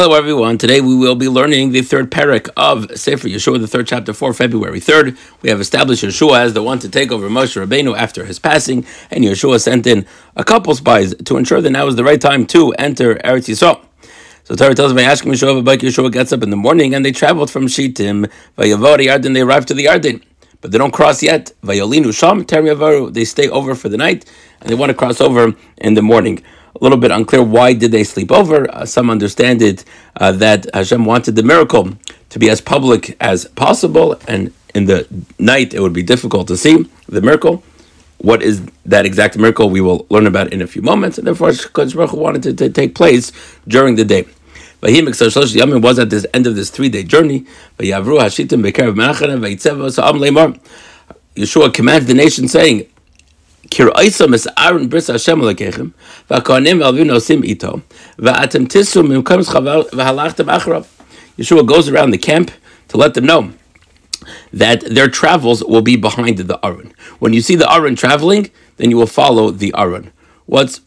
Hello, everyone. Today we will be learning the third parak of Sefer Yeshua, the third chapter for February 3rd. We have established Yeshua as the one to take over Moshe Rabbeinu after his passing, and Yeshua sent in a couple spies to ensure that now is the right time to enter Eretz Yisrael. So Torah tells me, Ashkim Yeshua, but Yeshua gets up in the morning and they traveled from Shittim, Vayavori Yarden, they arrived to the Yarden. But they don't cross yet. Vayolinu Sham, Terem they stay over for the night, and they want to cross over in the morning a little bit unclear why did they sleep over. Uh, some understand it uh, that Hashem wanted the miracle to be as public as possible, and in the night it would be difficult to see the miracle. What is that exact miracle? We will learn about in a few moments, and therefore Baruch wanted it to, take place during the day. Yamin was at this end of this three day journey. Yeshua commanded the nation, saying, Kiraisa mis Aron. Yeshua goes around the camp to let them know that their travels will be behind the Aron. When you see the Aron traveling, then you will follow the Aron. What's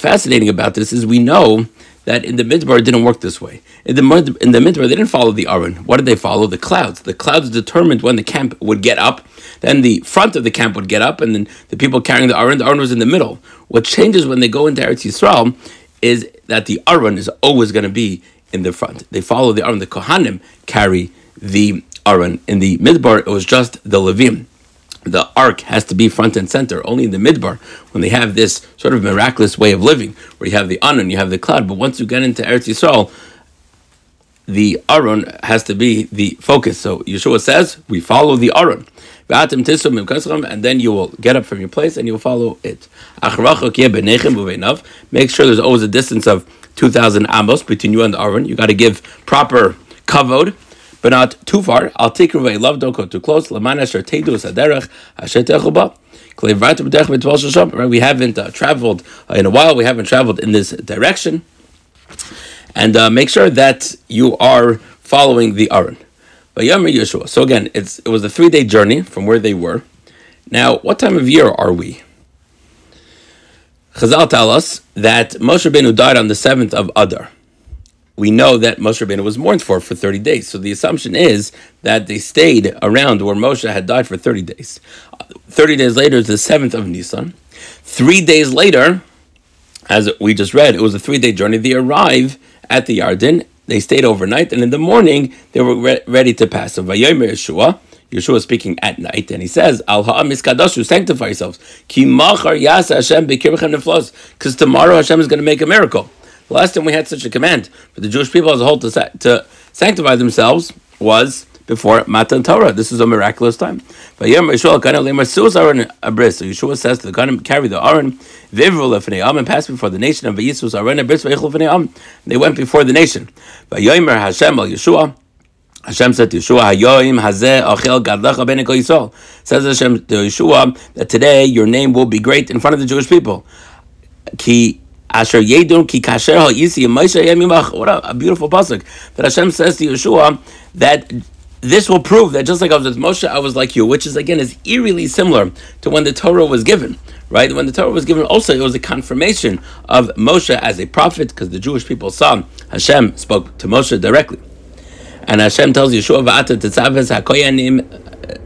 fascinating about this is we know that in the Midbar it didn't work this way. In the in the Midbar they didn't follow the Aron. What did they follow? The clouds. The clouds determined when the camp would get up. Then the front of the camp would get up, and then the people carrying the Aron. The Aron was in the middle. What changes when they go into Eretz Yisrael is that the Aron is always going to be in the front. They follow the Aron. The Kohanim carry the Aron. In the Midbar, it was just the Levim the ark has to be front and center. Only in the midbar, when they have this sort of miraculous way of living, where you have the anon, you have the cloud. But once you get into Eretz Yisrael, the aron has to be the focus. So Yeshua says, we follow the aron. And then you will get up from your place and you will follow it. Make sure there's always a distance of 2,000 amos between you and the aron. You got to give proper kavod but not too far. I'll take away love, don't go too close. Right, we haven't uh, traveled uh, in a while. We haven't traveled in this direction, and uh, make sure that you are following the Aron. So again, it's it was a three day journey from where they were. Now, what time of year are we? Chazal tell us that Moshe Rabbeinu died on the seventh of Adar we know that Moshe Rabbeinu was mourned for for 30 days. So the assumption is that they stayed around where Moshe had died for 30 days. 30 days later is the 7th of Nisan. Three days later, as we just read, it was a three day journey. They arrive at the Yarden, they stayed overnight, and in the morning they were re- ready to pass. So Vayomer Yeshua, Yeshua is speaking at night, and he says, Al miskadoshu, sanctify yourselves. Ki machar yasa Hashem Because tomorrow Hashem is going to make a miracle. Last time we had such a command for the Jewish people as a whole to, to sanctify themselves was before Matan Torah. This is a miraculous time. So Yeshua says to the Ganim, carry the Aron, and pass before the nation, and They went before the nation. Hashem al Yeshua. Hashem said to Yeshua, Hayoim hazeh achel gadlecha ben Yisrael. Says Hashem to Yeshua that today your name will be great in front of the Jewish people. Ki Asher Yedun Ki Kasher Yemimach. What a, a beautiful pasuk that Hashem says to Yeshua that this will prove that just like I was with Moshe, I was like you, which is again is eerily similar to when the Torah was given. Right, when the Torah was given, also it was a confirmation of Moshe as a prophet because the Jewish people saw Hashem spoke to Moshe directly, and Hashem tells Yeshua Va'ata Tetzaves Hakoyanim uh,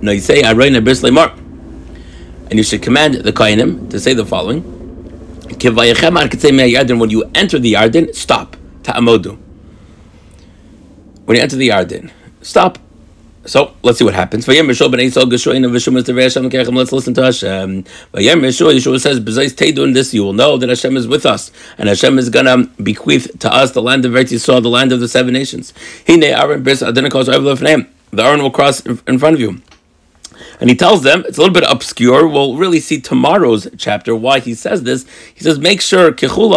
Noisei Aroina Bris and you should command the Koyanim to say the following. When you enter the Yarden, stop. Ta'amodu. When you enter the Yarden, stop. So let's see what happens. Let's listen to Hashem. Yeshua says, "B'zayis teidun this, you will know that Hashem is with us, and Hashem is gonna bequeath to us the land of Eretz Yisrael, the land of the seven nations. The Aron will cross in front of you." And he tells them, it's a little bit obscure. We'll really see tomorrow's chapter why he says this. He says, make sure, Make sure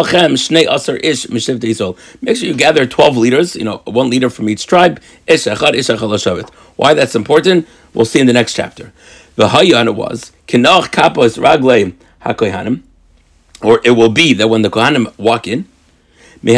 you gather 12 leaders, you know, one leader from each tribe. Why that's important, we'll see in the next chapter. The Hayan was, or it will be that when the Kohanim walk in, the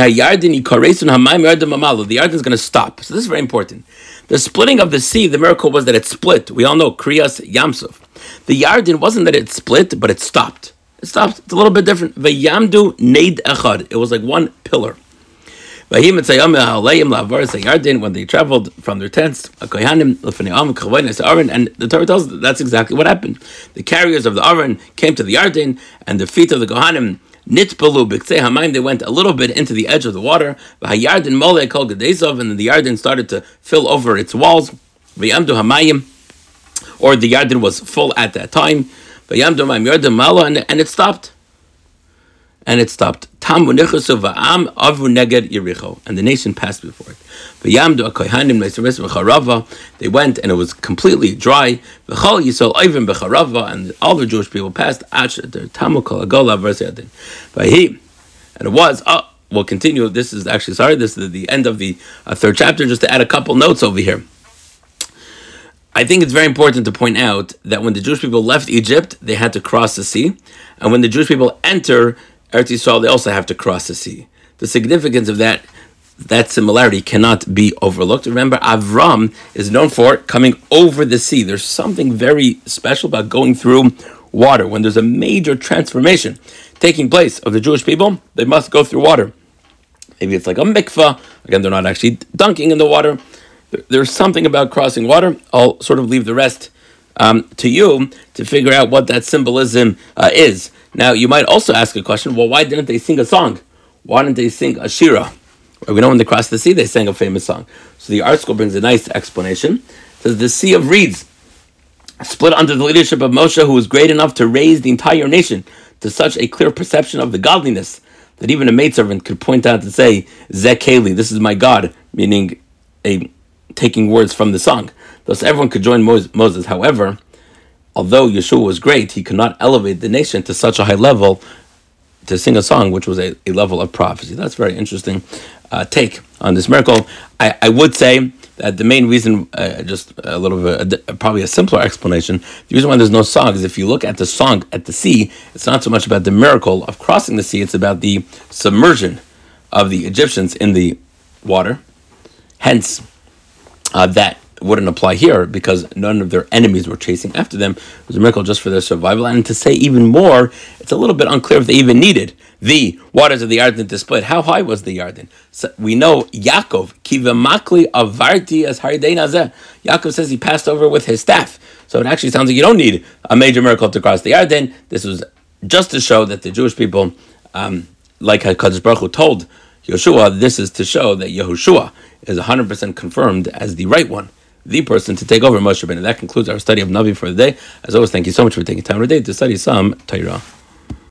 Yarden is going to stop. So this is very important. The splitting of the sea, the miracle was that it split. We all know Kriyas Yamsuf. The Yarden wasn't that it split, but it stopped. It stopped. It's a little bit different. Vayamdu Neid Echad. It was like one pillar. When they traveled from their tents, and the Torah tells us that's exactly what happened. The carriers of the Aron came to the Yarden, and the feet of the Kohanim Nitbalu b'ktzei hamayim. They went a little bit into the edge of the water. V'hayardin mole kol gedezov, and the Yarden started to fill over its walls. V'yamdu hamayim, or the Yarden was full at that time. V'yamdu hamayim yardim malo, and it stopped and it stopped. Avu neged Yericho, and the nation passed before it. V'yamdu akoyhanim b'charava. They went, and it was completely dry. V'chol yisol oivim b'charava, and all the Jewish people passed. Ach tamu kol agola v'rzedin. V'hi, and it was. Oh, we'll continue. This is actually sorry. This is the end of the uh, third chapter. Just to add a couple notes over here. I think it's very important to point out that when the Jewish people left Egypt, they had to cross the sea, and when the Jewish people enter Eretz Yisrael, they also have to cross the sea. The significance of that that similarity cannot be overlooked. Remember, Avram is known for coming over the sea. There's something very special about going through water. When there's a major transformation taking place of the Jewish people, they must go through water. Maybe it's like a mikvah. Again, they're not actually dunking in the water. There's something about crossing water. I'll sort of leave the rest um, to you to figure out what that symbolism uh, is. Now, you might also ask a question well, why didn't they sing a song? Why didn't they sing a shira? We know when they crossed the sea, they sang a famous song. So the ArtScroll brings a nice explanation. It says the Sea of Reeds split under the leadership of Moshe, who was great enough to raise the entire nation to such a clear perception of the godliness that even a maidservant could point out and say, Zekeli, this is my God, meaning a taking words from the song. Thus everyone could join Moses. However, although Yeshua was great, he could not elevate the nation to such a high level to sing a song which was a, a level of prophecy. That's very interesting uh, take on this miracle. I, I would say that the main reason, uh, just a little bit, probably a simpler explanation, the reason why there's no song is if you look at the song at the sea, it's not so much about the miracle of crossing the sea, it's about the submersion of the Egyptians in the water. Hence, uh, that wouldn't apply here because none of their enemies were chasing after them. It was a miracle just for their survival. And to say even more, it's a little bit unclear if they even needed the waters of the Yarden to split. How high was the Yarden? So we know Yaakov, kivamakli avarti as Nazeh. Yaakov says he passed over with his staff. So it actually sounds like you don't need a major miracle to cross the Yarden. This was just to show that the Jewish people, um, like HaKadosh Baruch Hu told Yeshua, this is to show that Yehoshua is 100% confirmed as the right one the person to take over Moshe Rabbeinu. That concludes our study of Navi for the day. As always, thank you so much for taking time today to study some Torah.